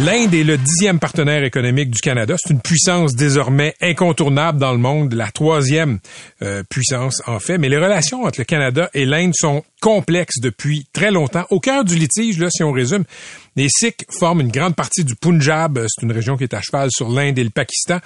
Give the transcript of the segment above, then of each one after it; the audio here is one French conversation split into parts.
L'Inde est le dixième partenaire économique du Canada. C'est une puissance désormais incontournable dans le monde, la troisième euh, puissance en fait. Mais les relations entre le Canada et l'Inde sont complexes depuis très longtemps. Au cœur du litige, là, si on résume, les Sikhs forment une grande partie du Punjab. C'est une région qui est à cheval sur l'Inde et le Pakistan.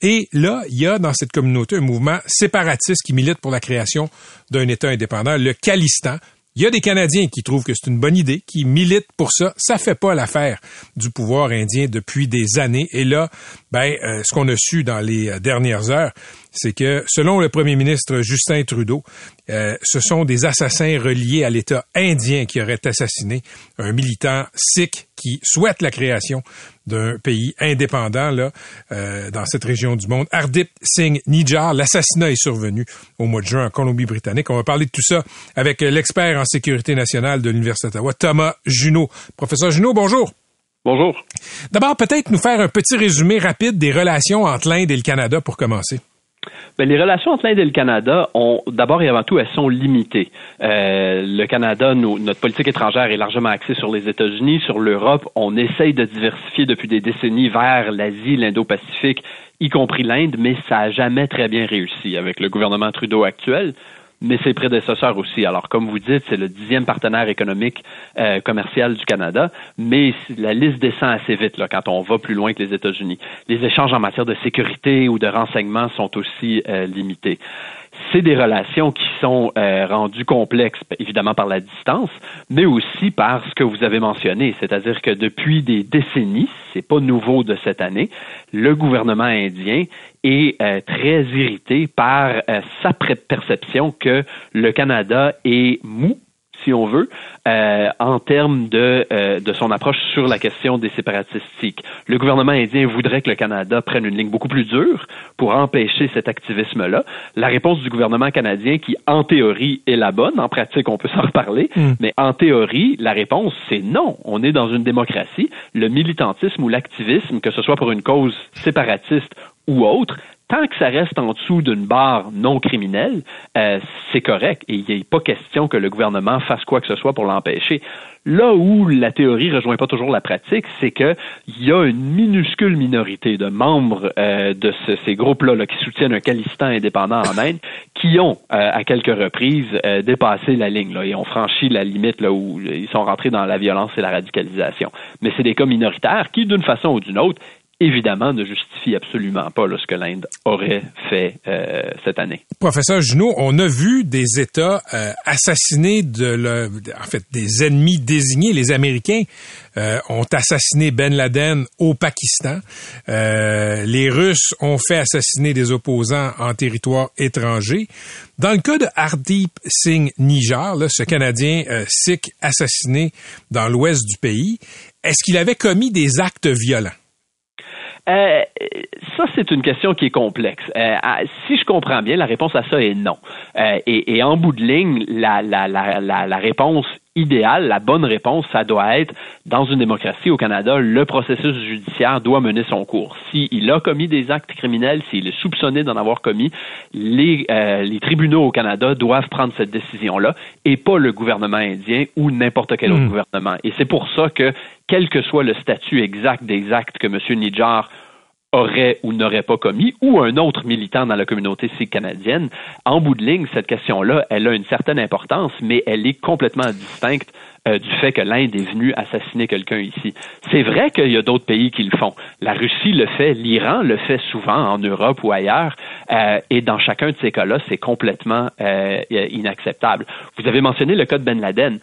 Et là, il y a dans cette communauté un mouvement séparatiste qui milite pour la création d'un État indépendant, le Khalistan. Il y a des Canadiens qui trouvent que c'est une bonne idée, qui militent pour ça. Ça fait pas l'affaire du pouvoir indien depuis des années. Et là, ben, euh, ce qu'on a su dans les euh, dernières heures, c'est que selon le premier ministre Justin Trudeau, euh, ce sont des assassins reliés à l'État indien qui auraient assassiné un militant sikh qui souhaite la création d'un pays indépendant là euh, dans cette région du monde. Ardip Singh Nijjar, l'assassinat est survenu au mois de juin en Colombie-Britannique. On va parler de tout ça avec l'expert en sécurité nationale de l'Université d'Ottawa, Thomas Junot. Professeur Junot, bonjour. Bonjour. D'abord, peut-être nous faire un petit résumé rapide des relations entre l'Inde et le Canada pour commencer. Bien, les relations entre l'Inde et le Canada ont d'abord et avant tout, elles sont limitées. Euh, le Canada, notre politique étrangère est largement axée sur les États-Unis, sur l'Europe. On essaye de diversifier depuis des décennies vers l'Asie, l'Indo-Pacifique, y compris l'Inde, mais ça n'a jamais très bien réussi avec le gouvernement Trudeau actuel mais ses prédécesseurs aussi. Alors, comme vous dites, c'est le dixième partenaire économique euh, commercial du Canada, mais la liste descend assez vite là, quand on va plus loin que les États-Unis. Les échanges en matière de sécurité ou de renseignement sont aussi euh, limités c'est des relations qui sont euh, rendues complexes, évidemment par la distance, mais aussi par ce que vous avez mentionné, c'est-à-dire que depuis des décennies, c'est pas nouveau de cette année, le gouvernement indien est euh, très irrité par euh, sa perception que le Canada est mou si on veut, euh, en termes de, euh, de son approche sur la question des séparatistes Le gouvernement indien voudrait que le Canada prenne une ligne beaucoup plus dure pour empêcher cet activisme-là. La réponse du gouvernement canadien, qui en théorie est la bonne, en pratique on peut s'en reparler, hmm. mais en théorie, la réponse c'est non. On est dans une démocratie. Le militantisme ou l'activisme, que ce soit pour une cause séparatiste ou autre, tant que ça reste en dessous d'une barre non criminelle, euh, c'est correct et il a pas question que le gouvernement fasse quoi que ce soit pour l'empêcher. Là où la théorie rejoint pas toujours la pratique, c'est que il y a une minuscule minorité de membres euh, de ces groupes-là qui soutiennent un Calistan indépendant en Inde qui ont euh, à quelques reprises dépassé la ligne là, et ont franchi la limite là où ils sont rentrés dans la violence et la radicalisation. Mais c'est des cas minoritaires qui, d'une façon ou d'une autre, évidemment, ne justifie absolument pas ce que l'Inde aurait fait euh, cette année. Professeur Junot, on a vu des États euh, assassiner de en fait des ennemis désignés. Les Américains euh, ont assassiné Ben Laden au Pakistan. les Russes ont fait assassiner des opposants en territoire étranger. Dans le cas de Hardeep Singh Nijar, ce Canadien sikh assassiné dans l'ouest du pays, est-ce qu'il avait commis des actes violents? Euh, ça, c'est une question qui est complexe. Euh, si je comprends bien, la réponse à ça est non. Euh, et, en bout de ligne, la, réponse idéale, la bonne réponse, ça doit être, dans une démocratie au Canada, le processus judiciaire doit mener son cours. S'il a commis des actes criminels, s'il est soupçonné d'en avoir commis, les, les tribunaux au Canada doivent prendre cette décision-là et pas le gouvernement indien ou n'importe quel autre hmm. gouvernement. Et c'est pour ça que quel que soit le statut exact des actes que M. Nidjar aurait ou n'aurait pas commis, ou un autre militant dans la communauté sikh canadienne, en bout de ligne, cette question-là, elle a une certaine importance, mais elle est complètement distincte euh, du fait que l'Inde est venue assassiner quelqu'un ici. C'est vrai qu'il y a d'autres pays qui le font. La Russie le fait, l'Iran le fait souvent en Europe ou ailleurs, euh, et dans chacun de ces cas-là, c'est complètement euh, inacceptable. Vous avez mentionné le cas de Ben Laden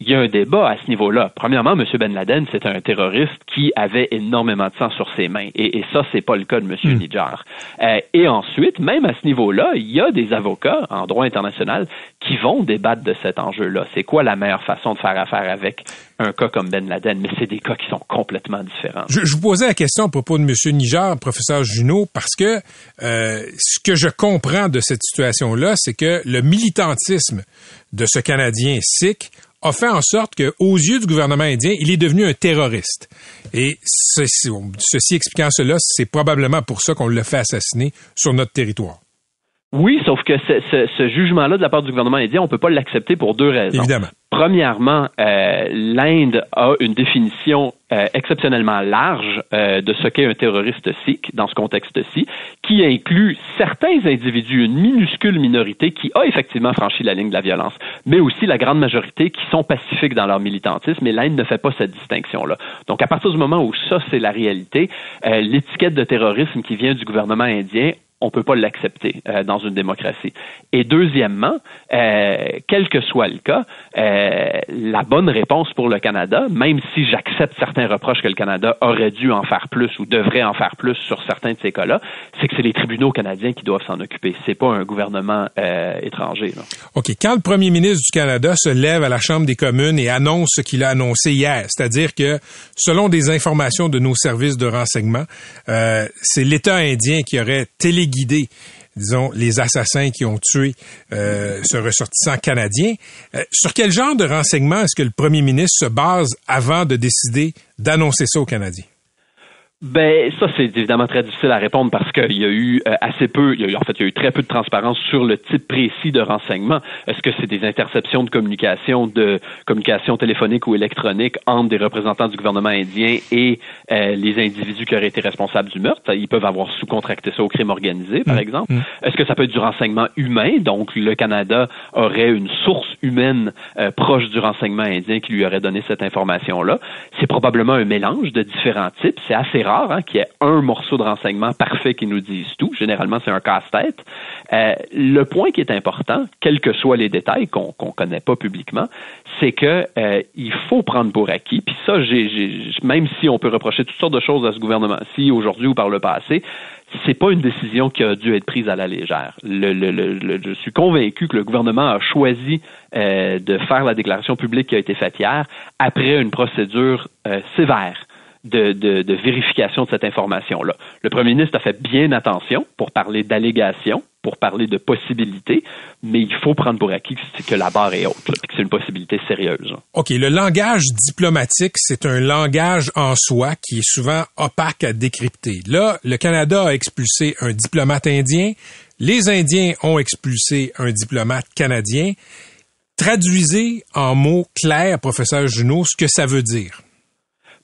il y a un débat à ce niveau-là. Premièrement, M. Ben Laden, c'est un terroriste qui avait énormément de sang sur ses mains. Et, et ça, c'est pas le cas de M. Mm. Nijar. Euh, et ensuite, même à ce niveau-là, il y a des avocats en droit international qui vont débattre de cet enjeu-là. C'est quoi la meilleure façon de faire affaire avec un cas comme Ben Laden? Mais c'est des cas qui sont complètement différents. Je, je vous posais la question à propos de M. Nijar, professeur Junot, parce que euh, ce que je comprends de cette situation-là, c'est que le militantisme de ce Canadien sikh a fait en sorte que, aux yeux du gouvernement indien, il est devenu un terroriste. Et ceci, ceci expliquant cela, c'est probablement pour ça qu'on l'a fait assassiner sur notre territoire. Oui, sauf que ce, ce, ce jugement-là de la part du gouvernement indien, on peut pas l'accepter pour deux raisons. Évidemment. Premièrement, euh, l'Inde a une définition euh, exceptionnellement large euh, de ce qu'est un terroriste sikh dans ce contexte-ci, qui inclut certains individus, une minuscule minorité qui a effectivement franchi la ligne de la violence, mais aussi la grande majorité qui sont pacifiques dans leur militantisme, et l'Inde ne fait pas cette distinction-là. Donc, à partir du moment où ça, c'est la réalité, euh, l'étiquette de terrorisme qui vient du gouvernement indien, on peut pas l'accepter euh, dans une démocratie. Et deuxièmement, euh, quel que soit le cas, euh, la bonne réponse pour le Canada, même si j'accepte certains reproches que le Canada aurait dû en faire plus ou devrait en faire plus sur certains de ces cas-là, c'est que c'est les tribunaux canadiens qui doivent s'en occuper. C'est pas un gouvernement euh, étranger. OK. Quand le premier ministre du Canada se lève à la Chambre des communes et annonce ce qu'il a annoncé hier, c'est-à-dire que selon des informations de nos services de renseignement, c'est l'État indien qui aurait télé guider disons, les assassins qui ont tué euh, ce ressortissant canadien. Euh, sur quel genre de renseignements est-ce que le premier ministre se base avant de décider d'annoncer ça aux Canadiens? Ben ça c'est évidemment très difficile à répondre parce qu'il y a eu euh, assez peu, il y a eu, en fait il y a eu très peu de transparence sur le type précis de renseignement. Est-ce que c'est des interceptions de communication, de communication téléphonique ou électronique entre des représentants du gouvernement indien et euh, les individus qui auraient été responsables du meurtre? Ils peuvent avoir sous-contracté ça au crime organisé, par mmh. exemple. Mmh. Est-ce que ça peut être du renseignement humain? Donc le Canada aurait une source humaine euh, proche du renseignement indien qui lui aurait donné cette information-là. C'est probablement un mélange de différents types. C'est assez rare hein, qu'il y ait un morceau de renseignement parfait qui nous dise tout. Généralement, c'est un casse-tête. Euh, le point qui est important, quels que soient les détails qu'on ne connaît pas publiquement, c'est que euh, il faut prendre pour acquis. Puis ça, même si on peut reprocher toutes sortes de choses à ce gouvernement-ci aujourd'hui ou par le passé, c'est pas une décision qui a dû être prise à la légère. Je suis convaincu que le gouvernement a choisi euh, de faire la déclaration publique qui a été faite hier après une procédure euh, sévère de, vérification de cette information-là. Le premier ministre a fait bien attention pour parler d'allégations, pour parler de possibilités, mais il faut prendre pour acquis que la barre est haute, que c'est une possibilité sérieuse. OK, le langage diplomatique, c'est un langage en soi qui est souvent opaque à décrypter. Là, le Canada a expulsé un diplomate indien, les Indiens ont expulsé un diplomate canadien. Traduisez en mots clairs, professeur Junot, ce que ça veut dire.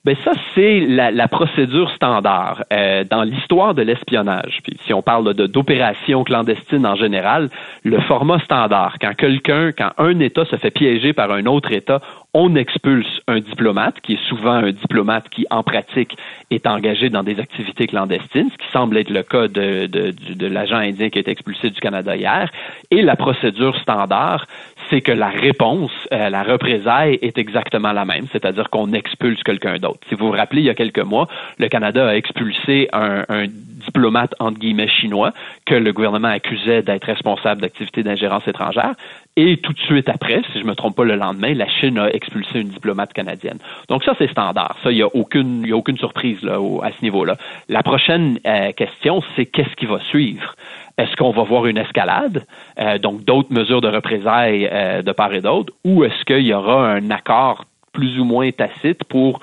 Ben ça, c'est la, la, procédure standard euh, dans l'histoire de l'espionnage. Puis si on parle d'opérations clandestines en général, le format standard, quand quelqu'un, quand un État se fait piéger par un autre État, on expulse un diplomate, qui est souvent un diplomate qui, en pratique, est engagé dans des activités clandestines, ce qui semble être le cas de, l'agent indien qui a été expulsé du Canada hier. Et la procédure standard, c'est que la réponse, euh, la représaille est exactement la même, c'est-à-dire qu'on expulse quelqu'un d'autre. Si vous vous rappelez, il y a quelques mois, le Canada a expulsé un, un diplomate, entre guillemets, chinois que le gouvernement accusait d'être responsable d'activités d'ingérence étrangère. Et tout de suite après, si je me trompe pas le lendemain, la Chine a expulsé une diplomate canadienne. Donc ça, c'est standard. Ça, il y a aucune, a aucune surprise là, au, à ce niveau-là. La prochaine euh, question, c'est qu'est-ce qui va suivre? Est-ce qu'on va voir une escalade, euh, donc d'autres mesures de représailles euh, de part et d'autre, ou est-ce qu'il y aura un accord plus ou moins tacite pour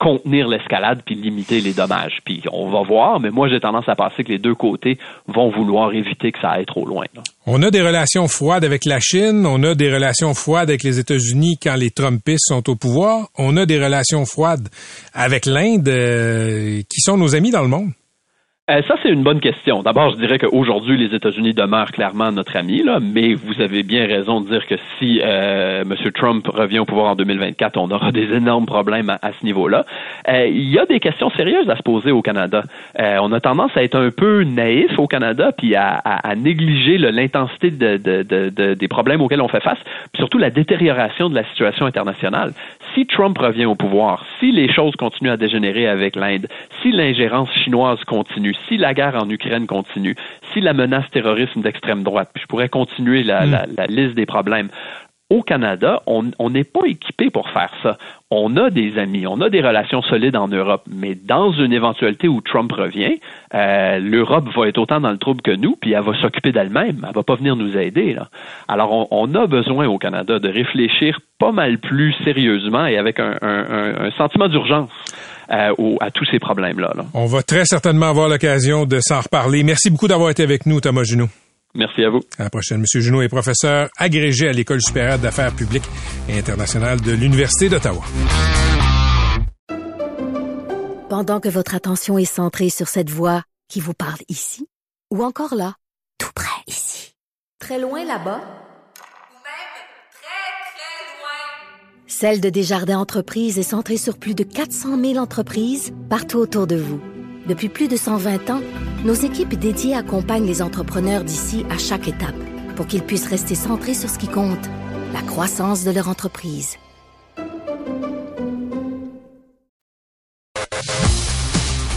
contenir l'escalade puis limiter les dommages. Puis on va voir, mais moi j'ai tendance à penser que les deux côtés vont vouloir éviter que ça aille trop loin. On a des relations froides avec la Chine, on a des relations froides avec les États-Unis quand les Trumpistes sont au pouvoir, on a des relations froides avec l'Inde, euh, qui sont nos amis dans le monde. Euh, ça, c'est une bonne question. D'abord, je dirais qu'aujourd'hui, les États-Unis demeurent clairement notre ami, là, mais vous avez bien raison de dire que si euh, M. Trump revient au pouvoir en 2024, on aura des énormes problèmes à, ce niveau-là. Euh, il y a des questions sérieuses à se poser au Canada. Euh, on a tendance à être un peu naïf au Canada, puis à, négliger l'intensité de, de, de, des problèmes auxquels on fait face, puis surtout la détérioration de la situation internationale. Si Trump revient au pouvoir, si les choses continuent à dégénérer avec l'Inde, si l'ingérence chinoise continue, si la guerre en Ukraine continue, si la menace terrorisme d'extrême droite, puis je pourrais continuer la, hmm. la, liste des problèmes, au Canada, on n'est pas équipé pour faire ça. On a des amis, on a des relations solides en Europe, mais dans une éventualité où Trump revient, euh, l'Europe va être autant dans le trouble que nous, puis elle va s'occuper d'elle-même, elle va pas venir nous aider. Alors, on, a besoin au Canada de réfléchir pas mal plus sérieusement et avec un sentiment d'urgence euh, à tous ces problèmes-là. On va très certainement avoir l'occasion de s'en reparler. Merci beaucoup d'avoir été avec nous, Thomas Junot. Merci à vous. À la prochaine. Monsieur Junot est professeur agrégé à l'École supérieure d'affaires publiques et internationales de l'Université d'Ottawa. Pendant que votre attention est centrée sur cette voix qui vous parle ici, ou encore là, tout près ici, très loin là-bas, Celle de Desjardins Entreprises est centrée sur plus de 400 000 entreprises partout autour de vous. Depuis plus de 120 ans, nos équipes dédiées accompagnent les entrepreneurs d'ici à chaque étape pour qu'ils puissent rester centrés sur ce qui compte, la croissance de leur entreprise.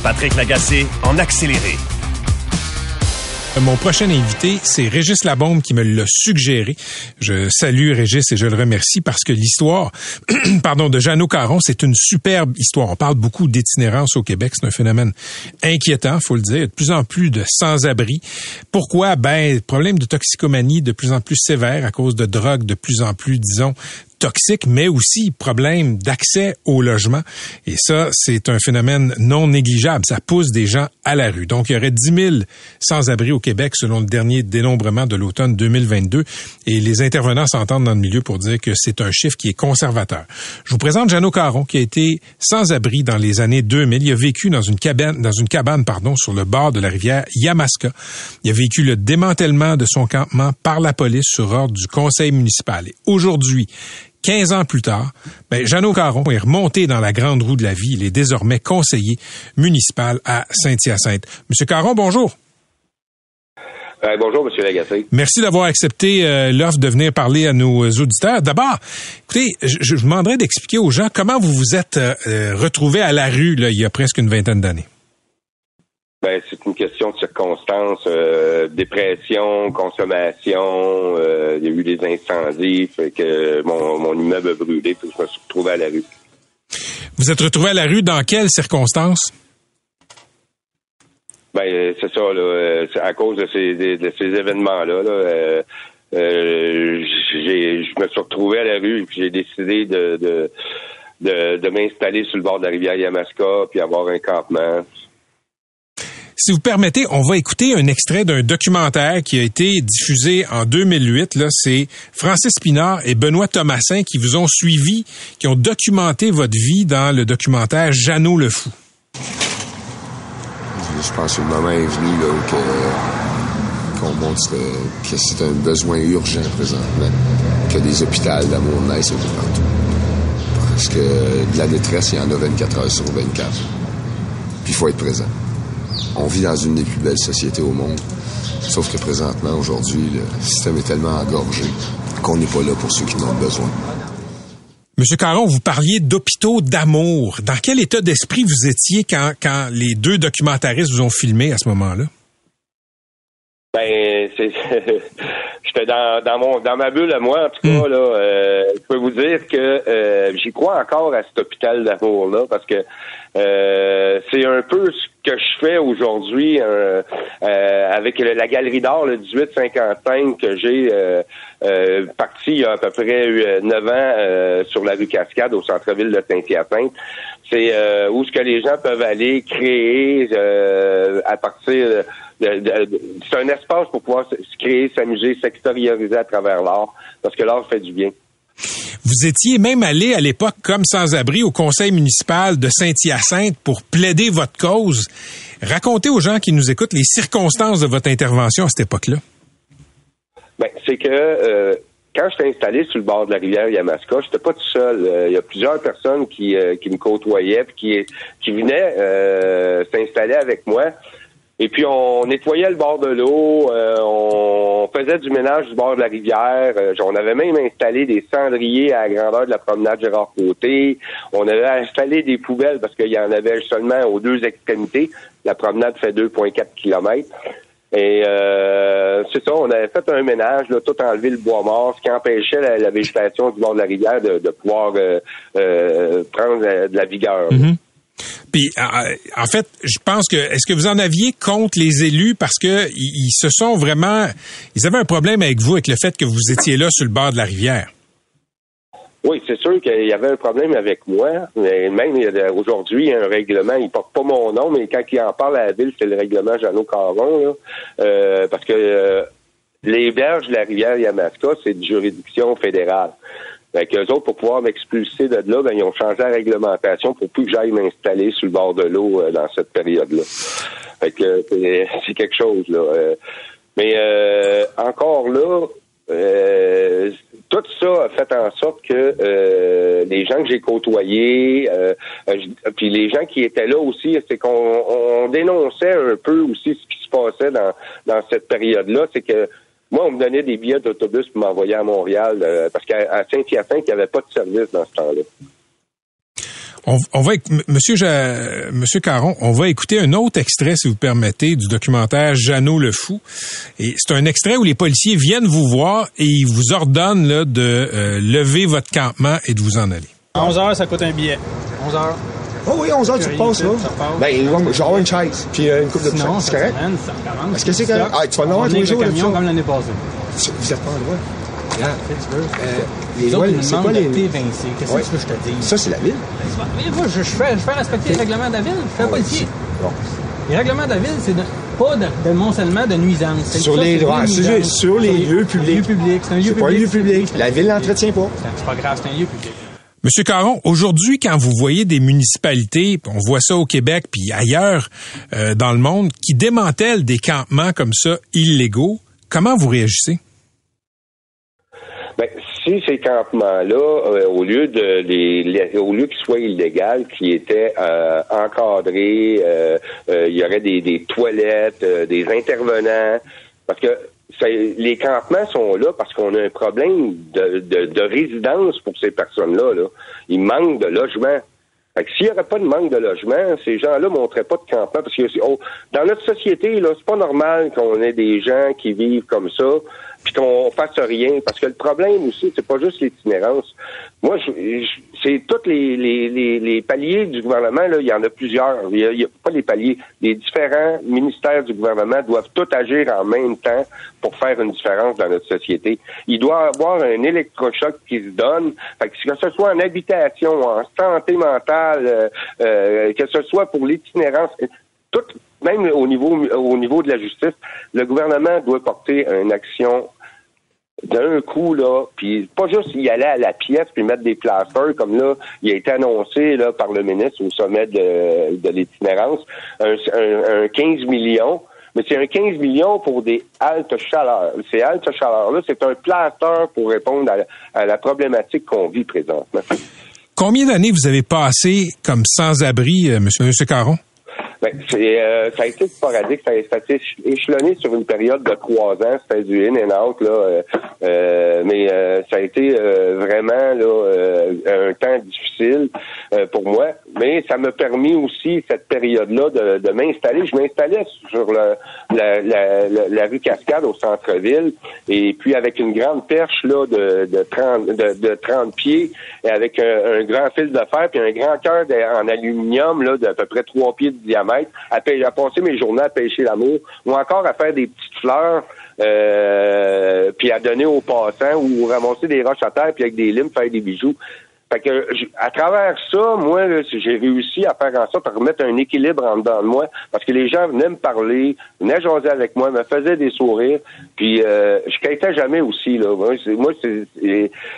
Patrick Lagacé en accéléré. Mon prochain invité, c'est Régis Labombe qui me l'a suggéré. Je salue Régis et je le remercie parce que l'histoire, pardon, de Jeannot Caron, c'est une superbe histoire. On parle beaucoup d'itinérance au Québec. C'est un phénomène inquiétant, faut le dire. De plus en plus de sans-abri. Pourquoi? Ben, problème de toxicomanie de plus en plus sévère à cause de drogues de plus en plus, disons, toxique, mais aussi problème d'accès au logement. Et ça, c'est un phénomène non négligeable. Ça pousse des gens à la rue. Donc, il y aurait 10 000 sans-abri au Québec selon le dernier dénombrement de l'automne 2022. Et les intervenants s'entendent dans le milieu pour dire que c'est un chiffre qui est conservateur. Je vous présente Jeannot Caron, qui a été sans-abri dans les années 2000. Il a vécu dans une cabane, dans une cabane, pardon, sur le bord de la rivière Yamaska. Il a vécu le démantèlement de son campement par la police sur ordre du conseil municipal. Et aujourd'hui, 15 ans plus tard, ben, Jeannot Caron est remonté dans la grande roue de la vie. Il est désormais conseiller municipal à Saint-Hyacinthe. Monsieur Caron, bonjour. Euh, bonjour, Monsieur Lagacé. Merci d'avoir accepté euh, l'offre de venir parler à nos auditeurs. D'abord, écoutez, je, vous demanderais d'expliquer aux gens comment vous vous êtes euh, retrouvé à la rue là, il y a presque une vingtaine d'années. Ben, c'est une question de circonstances, euh, dépression, consommation. Euh, il y a eu des incendies, fait que mon, mon immeuble a brûlé, puis je me suis retrouvé à la rue. Vous êtes retrouvé à la rue dans quelles circonstances? Ben, c'est ça, là. Euh, à cause de ces, de, ces événements-là, là, euh, euh, je me suis retrouvé à la rue, puis j'ai décidé de, de, de, de m'installer sur le bord de la rivière Yamaska, puis avoir un campement. Si vous permettez, on va écouter un extrait d'un documentaire qui a été diffusé en 2008. Là, c'est Francis Pinard et Benoît Thomasin qui vous ont suivi, qui ont documenté votre vie dans le documentaire Jeannot le fou. Je pense que le moment est venu là, qu'on montre que c'est un besoin urgent présentement, que des hôpitaux d'amour naissent un partout. Parce que de la détresse, il y en a 24 heures sur 24. Puis il faut être présent on vit dans une des plus belles sociétés au monde. Sauf que présentement, aujourd'hui, le système est tellement engorgé qu'on n'est pas là pour ceux qui en ont besoin. Monsieur Caron, vous parliez d'hôpitaux d'amour. Dans quel état d'esprit vous étiez quand, quand les deux documentaristes vous ont filmé à ce moment-là? Ben, c'est, j'étais dans, dans mon dans ma bulle à moi en tout cas hmm. là. Euh, je peux vous dire que euh, j'y crois encore à cet hôpital d'amour là parce que euh, c'est un peu ce que je fais aujourd'hui euh, euh, avec la galerie d'art le 1855 que j'ai parti il y a à peu près neuf ans sur la rue Cascade au centre-ville de Saint-Hyacinthe. C'est où ce que les gens peuvent aller créer à partir de, c'est un espace pour pouvoir se créer, s'amuser, s'extérioriser à travers l'art, parce que l'art fait du bien. Vous étiez même allé à l'époque comme sans-abri au conseil municipal de Saint-Hyacinthe pour plaider votre cause. Racontez aux gens qui nous écoutent les circonstances de votre intervention à cette époque-là. Ben, c'est que euh, quand j'étais installé sur le bord de la rivière Yamaska, j'étais pas tout seul. Euh, Il y a plusieurs personnes qui, euh, qui me côtoyaient puis qui, qui venaient euh, s'installer avec moi. Et puis on nettoyait le bord de l'eau, euh, on faisait du ménage du bord de la rivière. Euh, on avait même installé des cendriers à la grandeur de la promenade Gérard Côté. On avait installé des poubelles parce qu'il y en avait seulement aux deux extrémités. La promenade fait 2,4 kilomètres. Et euh, c'est ça, on avait fait un ménage, là, tout enlevé le bois mort, ce qui empêchait la, végétation du bord de la rivière de, pouvoir euh, euh, prendre euh, de la vigueur. Puis, euh, en fait, je pense que est-ce que vous en aviez contre les élus? Parce que ils, ils se sont vraiment, ils avaient un problème avec vous avec le fait que vous étiez là sur le bord de la rivière. Oui, c'est sûr qu'il y avait un problème avec moi. Mais même aujourd'hui, il y a un règlement, il porte pas mon nom, mais quand il en parle à la ville, c'est le règlement Jeannot Caron, là. Euh, parce que euh, les berges de la rivière Yamaska, c'est de juridiction fédérale. Fait qu'eux autres, pour pouvoir m'expulser de là, ben, ils ont changé la réglementation pour plus que j'aille m'installer sur le bord de l'eau euh, dans cette période-là. Fait que euh, c'est- c'est quelque chose, là. Euh, mais euh, encore là, euh, tout ça a fait en sorte que euh, les gens que j'ai côtoyés, euh, euh, puis les gens qui étaient là aussi, c'est qu'on on dénonçait un peu aussi ce qui se passait dans, dans cette période-là. C'est que moi, on me donnait des billets d'autobus pour m'envoyer à Montréal, euh, parce qu'à Saint-Hyacinthe, il n'y avait pas de service dans ce temps-là. On, on va, Monsieur, Ja- Monsieur Caron, on va écouter un autre extrait, si vous permettez, du documentaire Jeannot le fou. Et c'est un extrait où les policiers viennent vous voir et ils vous ordonnent là, de euh, lever votre campement et de vous en aller. À 11 heures, ça coûte un billet. 11 heures? Oh oui, 11 heures, tu Rien passes, là. Ben, je vais avoir une chaise, puis euh, une coupe de bouchons. C'est correct? Est-ce que c'est correct? Ah, tu vas en avoir tous les jours, là-dessus? comme l'année passée. Vous êtes pas en droit. Regarde, Qu'est-ce que tu veux? euh, les Les lois, autres, ils nous c'est demandent quoi de les... t'évincer. Qu'est-ce que tu veux que je te dise? Ça, c'est la ville. Mais moi, je, fais, je fais respecter le règlement de la ville. Je fais Ah ouais, policier. Bon. Le règlement de la ville, c'est de, pas de, de moncellement de nuisance. C'est Sur ça, les nuisances. sur les lieux publics. C'est un lieu C'est pas un public. lieu public. La ville l'entretient pas. C'est pas grave, c'est un lieu public. Monsieur Caron, aujourd'hui, quand vous voyez des municipalités, on voit ça au Québec puis ailleurs euh, dans le monde, qui démantèlent des campements comme ça illégaux, comment vous réagissez? Si ces campements-là, euh, au lieu de les, au lieu qu'ils soient illégaux, qui étaient euh, encadrés, euh, euh, il y aurait des, des toilettes, euh, des intervenants, parce que les campements sont là parce qu'on a un problème de, de, de résidence pour ces personnes-là. Là. Il manque de logement. Fait que s'il n'y aurait pas de manque de logement, ces gens-là montreraient pas de campement. Parce que oh, dans notre société, là, c'est pas normal qu'on ait des gens qui vivent comme ça, puis qu'on fasse rien. Parce que le problème aussi, c'est pas juste l'itinérance. Moi, je, je- c'est tous les, les, les, les paliers du gouvernement, là, il y en a plusieurs. Il y a, a pas les paliers. Les différents ministères du gouvernement doivent tous agir en même temps pour faire une différence dans notre société. Il doit y avoir un électrochoc qui se donne. Fait que, que ce soit en habitation, en santé mentale, euh, euh, que ce soit pour l'itinérance, tout, même au niveau au niveau de la justice, le gouvernement doit porter une action d'un coup, là, puis pas juste y aller à la pièce puis mettre des plasters, comme là, il a été annoncé là, par le ministre au sommet de, l'itinérance, un, un, un 15 millions, mais c'est un 15 millions pour des haltes chaleurs. Ces haltes chaleurs-là, c'est un plaster pour répondre à, la- problématique qu'on vit présentement. Combien d'années vous avez passé comme sans-abri, euh, monsieur, monsieur Caron? Ben, c'est, euh, ça a été sporadique, ça ça a été échelonné sur une période de trois ans. C'était du in and out, là. euh, euh, mais euh, ça a été euh, vraiment là, euh, un temps difficile pour moi. Mais ça m'a permis aussi, cette période-là, de, de m'installer. Je m'installais sur la, la, la, la rue Cascade au centre-ville. Et puis avec une grande perche là, de, de, 30, de, de 30 pieds et avec un, un grand fil de fer puis un grand cœur en aluminium là, d'à peu près trois pieds de diamètre à, à passer mes journées à pêcher l'amour ou encore à faire des petites fleurs euh, puis à donner aux passants ou ramasser des roches à terre puis avec des limes faire des bijoux. Fait que à travers ça, moi, j'ai réussi à faire en sorte de remettre un équilibre en dedans de moi, parce que les gens venaient me parler, venaient jaser avec moi, me faisaient des sourires, puis euh, je quittais jamais aussi. Là. Moi,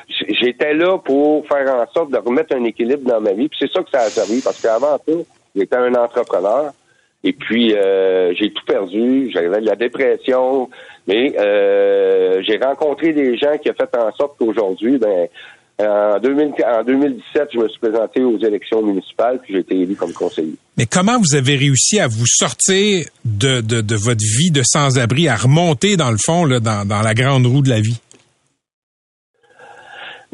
j'étais là pour faire en sorte de remettre un équilibre dans ma vie, puis c'est ça que ça a servi, parce qu'avant tout, j'étais un entrepreneur. Et puis, euh, j'ai tout perdu. J'avais de la dépression. Mais euh, j'ai rencontré des gens qui ont fait en sorte qu'aujourd'hui, ben, en, 2000 en 2017, je me suis présenté aux élections municipales, puis j'ai été élu comme conseiller. Mais comment vous avez réussi à vous sortir de, de, de votre vie de sans-abri, à remonter dans le fond, là, dans, dans la grande roue de la vie?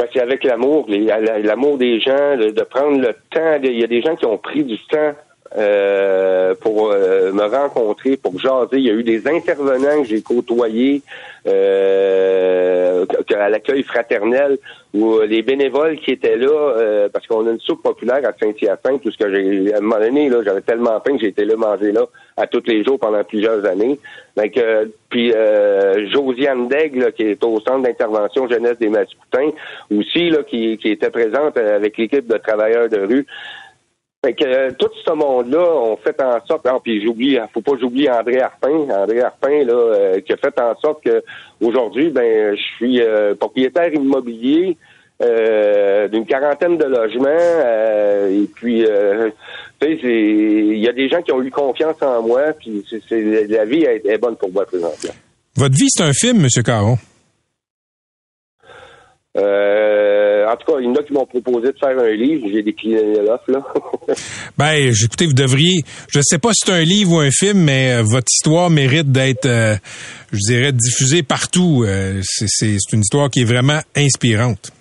Ben, c'est avec l'amour, l'amour des gens, de, de prendre le temps. Il y a des gens qui ont pris du temps euh, pour euh, me rencontrer, pour jaser. Il y a eu des intervenants que j'ai côtoyés euh, à l'accueil fraternel ou euh, les bénévoles qui étaient là, euh, parce qu'on a une soupe populaire à Saint-Hyacinthe, tout ce que j'ai à un moment donné, là, j'avais tellement faim que été là manger là à tous les jours pendant plusieurs années. Donc, puis Josiane Daigle, qui est au centre d'intervention jeunesse des Mascoutins, aussi là, qui, qui était présente avec l'équipe de travailleurs de rue. Fait que euh, tout ce monde-là ont fait en sorte, ah, puis j'oublie, faut pas j'oublie André Arpin, André Arpin là, euh, qui a fait en sorte que aujourd'hui, ben, je suis euh, propriétaire immobilier euh, d'une quarantaine de logements, euh, et puis, euh, tu sais, il y a des gens qui ont eu confiance en moi, puis c'est, la vie est, est bonne pour moi présentement. Votre vie, c'est un film, M. Caron? Euh, en tout cas, il y en a qui m'ont proposé de faire un livre, j'ai décliné l'offre là. Ben, écoutez, vous devriez, je sais pas si c'est un livre ou un film, mais euh, votre histoire mérite d'être, euh, je dirais, diffusée partout. Euh, c'est- une histoire qui est vraiment inspirante.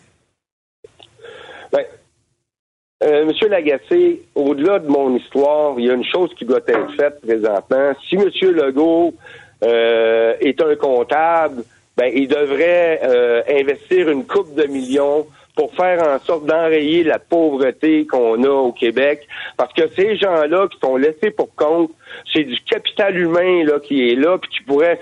Ben, Monsieur Lagacé, au-delà de mon histoire, il y a une chose qui doit être faite présentement. Si Monsieur Legault est un comptable, ben, il devrait euh, investir une coupe de millions pour faire en sorte d'enrayer la pauvreté qu'on a au Québec. Parce que ces gens-là qui sont laissés pour compte, c'est du capital humain là qui est là, puis qui pourrait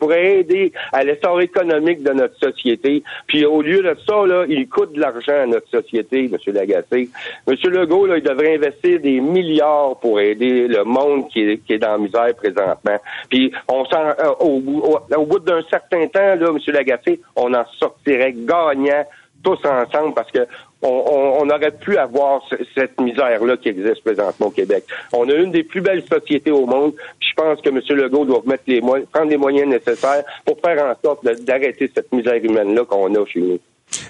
pourrait aider à l'essor économique de notre société. Puis au lieu de ça, là, il coûte de l'argent à notre société, M. Lagacé. M. Legault, là, il devrait investir des milliards pour aider le monde qui est, dans la misère présentement. Puis on s'en, euh, au, bout- au- au bout d'un certain temps, là, M. Lagacé, on en sortirait gagnant tous ensemble parce que on, on- on aurait pu avoir ce- cette misère-là qui existe présentement au Québec. On a une des plus belles sociétés au monde. Je pense que M. Legault doit mettre les moyens, prendre les moyens nécessaires pour faire en sorte d'arrêter cette misère humaine-là qu'on a chez nous.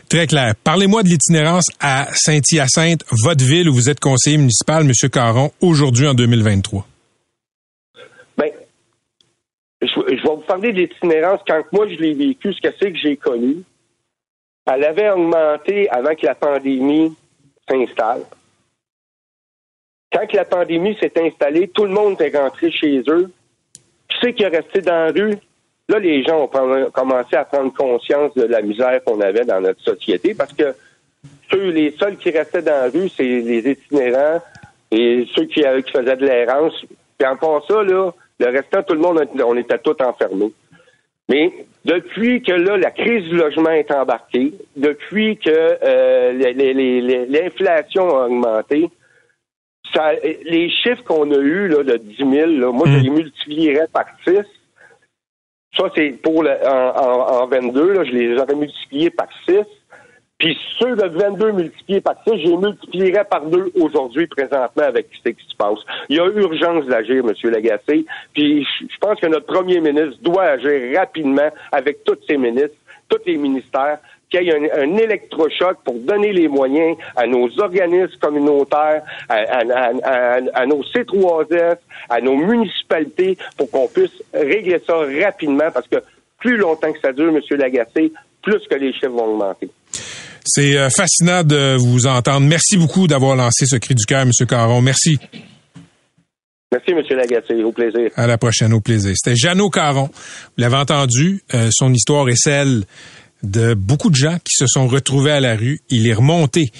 Très clair. Parlez-moi de l'itinérance à Saint-Hyacinthe, votre ville où vous êtes conseiller municipal, M. Caron, aujourd'hui en 2023. Ben, je, je vais vous parler de l'itinérance. Quand moi je l'ai vécu, ce que c'est que j'ai connu, elle avait augmenté avant que la pandémie s'installe. Quand la pandémie s'est installée, tout le monde est rentré chez eux. Qui c'est qui est resté dans la rue? Là, les gens ont commencé à prendre conscience de la misère qu'on avait dans notre société parce que ceux, les seuls qui restaient dans la rue, c'est les itinérants et ceux qui, euh, faisaient de l'errance. Puis en part ça, là, le restant, tout le monde, on était tous enfermés. Mais depuis que là, la crise du logement est embarquée, depuis que euh, l'inflation a augmenté, ça, les chiffres qu'on a eus là, de 10 000, là, moi, je les multiplierais par 6. Ça, c'est pour le, en, en, en 22, là, je les aurais multipliés par 6. Puis ceux de 22 multipliés par 6, je les multiplierais par 2 aujourd'hui, présentement, avec ce qui se passe. Il y a urgence d'agir, M. Lagacé. Puis je pense que notre premier ministre doit agir rapidement avec tous ses ministres, tous les ministères, qu'il y ait un, électrochoc pour donner les moyens à nos organismes communautaires, à nos C3S, à nos municipalités, pour qu'on puisse régler ça rapidement, parce que plus longtemps que ça dure, M. Lagacé, plus que les chiffres vont augmenter. C'est euh, fascinant de vous entendre. Merci beaucoup d'avoir lancé ce cri du cœur, M. Caron. Merci. Merci, M. Lagacé. Au plaisir. À la prochaine, au plaisir. C'était Jeannot Caron. Vous l'avez entendu, euh, son histoire est celle de beaucoup de gens qui se sont retrouvés à la rue. Il est remonté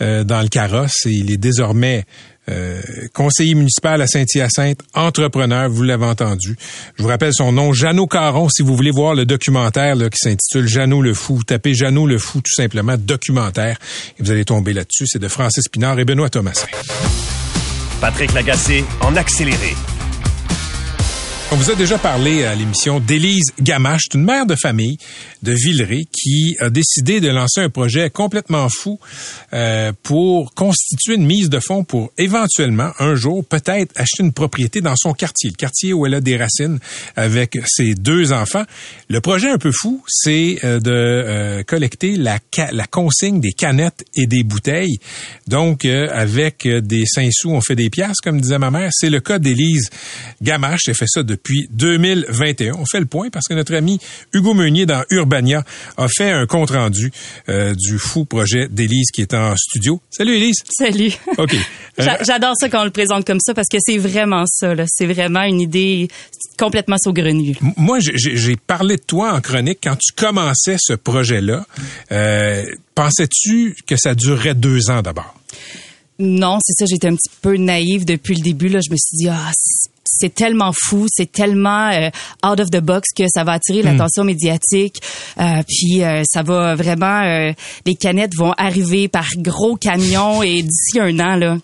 euh, dans le carrosse et il est désormais euh, conseiller municipal à Saint-Hyacinthe, entrepreneur, vous l'avez entendu. Je vous rappelle son nom, Jeannot Caron, si vous voulez voir le documentaire là, qui s'intitule Jeannot le Fou. Tapez Jeannot le Fou, tout simplement, documentaire, et vous allez tomber là-dessus. C'est de Francis Pinard et Benoît Thomasin. Patrick Lagacé en accéléré. On vous a déjà parlé à l'émission d'Élise Gamache, une mère de famille de Villeray qui a décidé de lancer un projet complètement fou euh, pour constituer une mise de fonds pour éventuellement, un jour, peut-être acheter une propriété dans son quartier, le quartier où elle a des racines avec ses deux enfants. Le projet un peu fou, c'est euh, de euh, collecter la, la consigne des canettes et des bouteilles. Donc, euh, avec euh, des 5 sous, on fait des piastres, comme disait ma mère. C'est le cas d'Élise Gamache. Elle fait ça depuis 2021. On fait le point parce que notre ami Hugo Meunier dans Urbania a fait un compte-rendu euh, du fou projet d'Élise qui est en studio. Salut Élise. Salut. OK. Euh, J'a- J'adore ça quand on le présente comme ça parce que c'est vraiment ça. C'est vraiment une idée complètement saugrenue. Moi, j'ai parlé de toi en chronique quand tu commençais ce projet-là. Euh, Pensais-tu que ça durerait deux ans d'abord? Non, c'est ça. J'étais un petit peu naïve depuis le début. Là, je me suis dit, ah, c'est- tellement fou, c'est tellement euh, out of the box que ça va attirer l'attention médiatique. Euh, puis euh, ça va vraiment, euh, les canettes vont arriver par gros camions et d'ici un an là,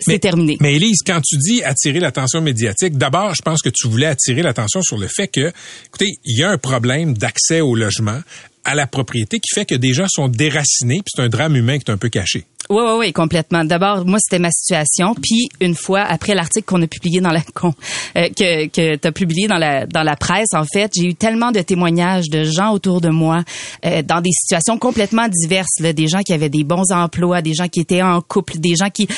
c'est terminé. Mais Élise, quand tu dis attirer l'attention médiatique, d'abord, je pense que tu voulais attirer l'attention sur le fait que, écoutez, il y a un problème d'accès au logement, à la propriété, qui fait que des gens sont déracinés, puis c'est un drame humain qui est un peu caché. Oui, oui, oui, complètement. D'abord, moi, c'était ma situation. Puis, une fois, après l'article qu'on a publié dans la... qu'on- euh, que que publié dans la, dans la presse, en fait, j'ai eu tellement de témoignages de gens autour de moi euh, dans des situations complètement diverses. Là, des gens qui avaient des bons emplois, des gens qui étaient en couple, des gens qui...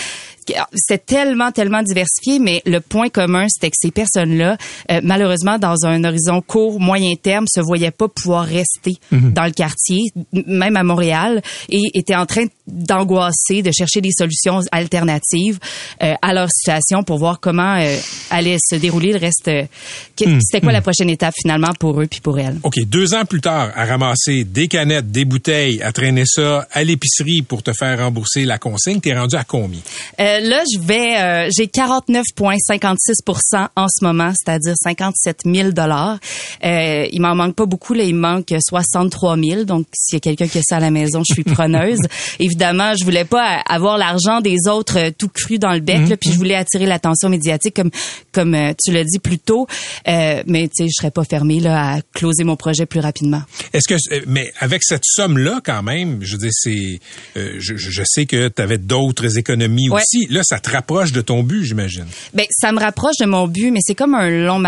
qui- C'est tellement, tellement diversifié, mais le point commun, c'était que ces personnes-là, euh, malheureusement, dans un horizon court, moyen terme, se voyaient pas pouvoir rester dans le quartier, même à Montréal, et étaient en train d'angoisser, de chercher des solutions alternatives euh, à leur situation pour voir comment euh, allait se dérouler le reste. euh, que- C'était quoi la prochaine étape finalement pour eux puis pour elles? OK, deux ans plus tard, à ramasser des canettes, des bouteilles, à traîner ça à l'épicerie pour te faire rembourser la consigne, t'es rendu à combien? Euh, là, je vais, euh, j'ai 49,56% en ce moment, c'est-à-dire 57 000 dollars. Euh, il m'en manque pas beaucoup, là, il me manque 63 000. Donc, s'il y a quelqu'un qui a ça à la maison, je suis preneuse. Évidemment, je voulais pas avoir l'argent des autres euh, tout cru dans le bec, là, puis je voulais attirer l'attention médiatique, comme comme euh, tu l'as dit plus tôt. Euh, mais tu sais, je serais pas fermée là à closer mon projet plus rapidement. Est-ce que, euh, mais avec cette somme-là, quand même, je dire, c'est, euh, je, je- sais que tu avais d'autres économies Ouais. aussi. Là, ça te rapproche de ton but, j'imagine. Ben, ça me rapproche de mon but, mais c'est comme un long,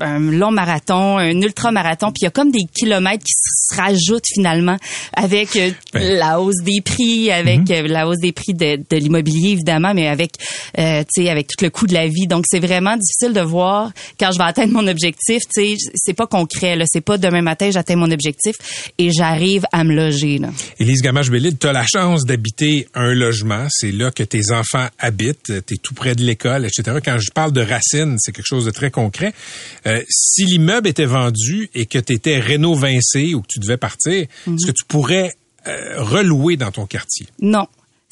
un long marathon, un ultra-marathon, puis il y a comme des kilomètres qui se rajoutent finalement avec Ben. la hausse des prix, avec euh, la hausse des prix de, de l'immobilier évidemment, mais avec, euh, tu sais, avec tout le coût de la vie. Donc c'est vraiment difficile de voir quand je vais atteindre mon objectif. Tu sais, c'est pas concret, là, c'est pas demain matin j'atteins mon objectif et j'arrive à me loger. Là. Élise Gamache-Bellil, tu as la chance d'habiter un logement. C'est là que tes enfants habitent. Tu es tout près de l'école, etc. Quand je parle de racines, c'est quelque chose de très concret. Euh, si l'immeuble était vendu et que tu étais rénovincé ou que tu devais partir, est-ce que tu pourrais euh, relouer dans ton quartier? Non.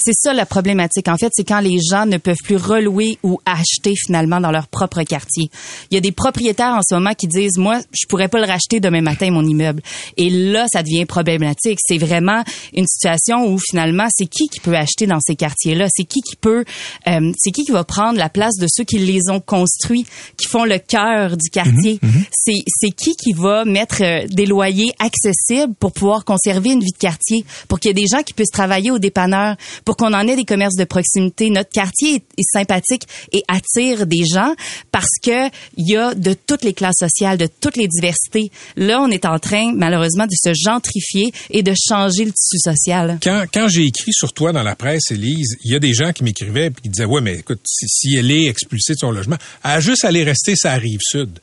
C'est ça la problématique. En fait, c'est quand les gens ne peuvent plus relouer ou acheter finalement dans leur propre quartier. Il y a des propriétaires en ce moment qui disent, moi, je pourrais pas le racheter demain matin, mon immeuble. Et là, ça devient problématique. C'est vraiment une situation où finalement, c'est qui qui peut acheter dans ces quartiers-là? C'est qui qui peut, euh, c'est qui qui va prendre la place de ceux qui les ont construits, qui font le cœur du quartier? C'est, c'est qui qui va mettre euh, des loyers accessibles pour pouvoir conserver une vie de quartier, pour qu'il y ait des gens qui puissent travailler au dépanneur, pour qu'on en ait des commerces de proximité. Notre quartier est, est sympathique et attire des gens parce que il y a de toutes les classes sociales, de toutes les diversités. Là, on est en train, malheureusement, de se gentrifier et de changer le tissu social. Quand, quand j'ai écrit sur toi dans la presse, Élise, il y a des gens qui m'écrivaient et qui disaient Ouais, mais écoute, si, si elle est expulsée de son logement, elle a juste à aller rester sa rive sud.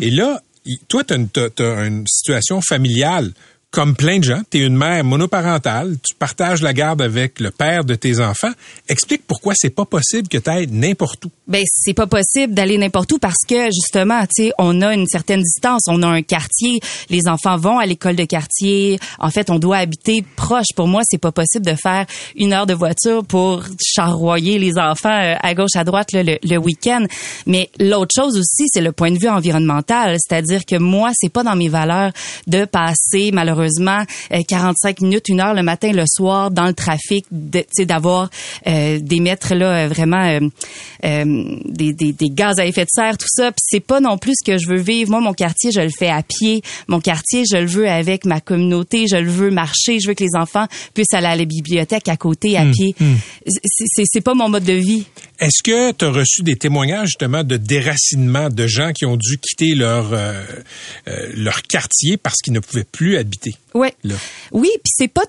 Et là, toi, tu as, une situation familiale comme plein de gens, tu es une mère monoparentale, tu partages la garde avec le père de tes enfants. Explique pourquoi c'est pas possible que tu ailles n'importe où. Ben c'est pas possible d'aller n'importe où parce que justement, tu sais, on a une certaine distance, on a un quartier, les enfants vont à l'école de quartier. En fait, on doit habiter proche. Pour moi, c'est pas possible de faire une heure de voiture pour charroyer les enfants euh, à gauche à droite là, le, le week-end. Mais l'autre chose aussi, c'est le point de vue environnemental, c'est-à-dire que moi, c'est pas dans mes valeurs de passer malheureusement 45 minutes, une heure le matin, le soir dans le trafic, de, d'avoir euh, des mètres là euh, vraiment euh, euh, des, des, des, gaz à effet de serre, tout ça. Puis c'est pas non plus ce que je veux vivre. Moi, mon quartier, je le fais à pied. Mon quartier, je le veux avec ma communauté. Je le veux marcher. Je veux que les enfants puissent aller à la bibliothèque à côté à Hum, pied. hum. C'est c'est pas mon mode de vie. Est-ce que tu as reçu des témoignages justement de déracinement de gens qui ont dû quitter leur euh, euh, leur quartier parce qu'ils ne pouvaient plus habiter Ouais. là? Oui, puis c'est pas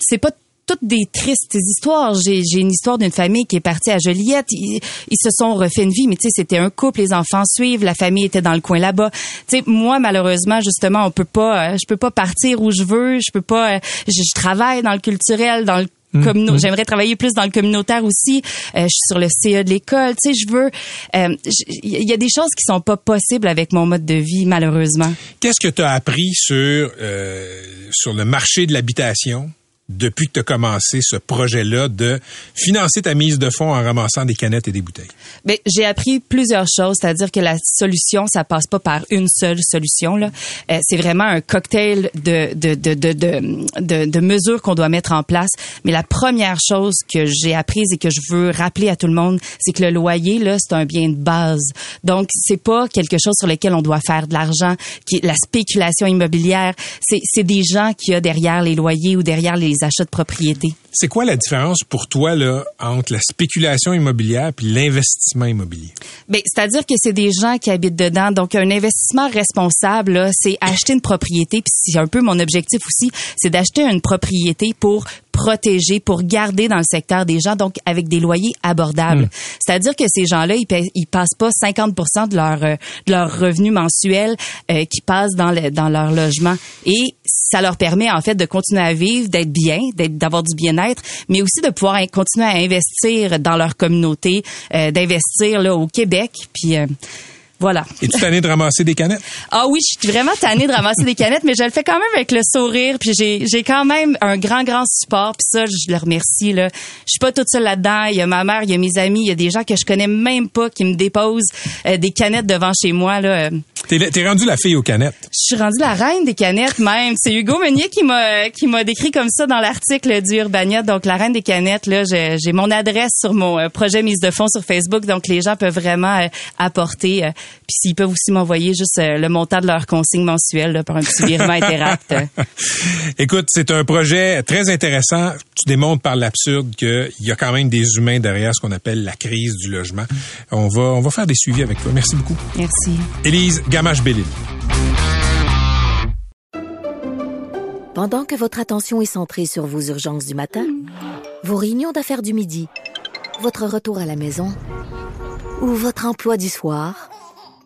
c'est pas toutes des tristes histoires. J'ai une histoire d'une famille qui est partie à Joliette. Ils, ils se sont refait une vie, mais tu sais, c'était un couple, les enfants suivent, la famille était dans le coin là-bas. Tu sais, moi malheureusement, justement, on peut pas, euh, je peux pas partir où je veux, je peux pas. euh, je, je travaille dans le culturel, dans le Mm, communo- mm. J'aimerais travailler plus dans le communautaire aussi. Euh, je suis sur le CA de l'école. Tu sais, je veux. euh, Il y a des choses qui sont pas possibles avec mon mode de vie, malheureusement. Qu'est-ce que tu as appris sur euh, sur le marché de l'habitation? Depuis que tu as commencé ce projet-là de financer ta mise de fonds en ramassant des canettes et des bouteilles? Ben, j'ai appris plusieurs choses, c'est-à-dire que la solution, ça passe pas par une seule solution. Là, Euh, c'est vraiment un cocktail de de de de de, de- mesures qu'on doit mettre en place. Mais la première chose que j'ai apprise et que je veux rappeler à tout le monde, c'est que le loyer là, c'est un bien de base. Donc, c'est pas quelque chose sur lequel on doit faire de l'argent. Qui la spéculation immobilière, c'est c'est des gens qui a derrière les loyers ou derrière les achats de propriété. C'est quoi la différence pour toi là entre la spéculation immobilière puis l'investissement immobilier? Ben, c'est-à-dire que c'est des gens qui habitent dedans. Donc, un investissement responsable, là, c'est acheter une propriété. Puis c'est un peu mon objectif aussi, c'est d'acheter une propriété pour protéger, pour garder dans le secteur des gens, donc avec des loyers abordables. Mm. C'est-à-dire que ces gens-là, ils, paient- ils passent pas 50 de leur euh, de leur revenu mensuel euh, qui passe dans le, dans leur logement et ça leur permet en fait de continuer à vivre, d'être bien, d'être d'avoir du bien-être, mais aussi de pouvoir in- continuer à investir dans leur communauté, euh, d'investir là au Québec, puis euh, voilà. Es-tu tanné de ramasser des canettes? Ah oui, je suis vraiment tannée de ramasser des canettes, mais je le fais quand même avec le sourire, puis j'ai j'ai quand même un grand grand support, puis ça je le remercie là. Je suis pas toute seule là-dedans, il y a ma mère, il y a mes amis, il y a des gens que je connais même pas qui me déposent euh, des canettes devant chez moi là. Euh, T'es t'es rendu la fille aux canettes. Je suis rendue la reine des canettes même. C'est Hugo Meunier qui m'a qui m'a décrit comme ça dans l'article du Urbania. Donc la reine des canettes là, j'ai j'ai mon adresse sur mon euh, projet mise de fonds sur Facebook. Donc les gens peuvent vraiment euh, apporter. euh, Puis s'ils peuvent aussi m'envoyer juste euh, le montant de leur consigne mensuelle là, par un petit virement interact. Écoute, c'est un projet très intéressant. Tu démontres par l'absurde qu'il y a quand même des humains derrière ce qu'on appelle la crise du logement. On va, on va faire des suivis avec toi. Merci beaucoup. Merci. Élise Gamache-Bellil. Pendant que votre attention est centrée sur vos urgences du matin, vos réunions d'affaires du midi, votre retour à la maison ou votre emploi du soir,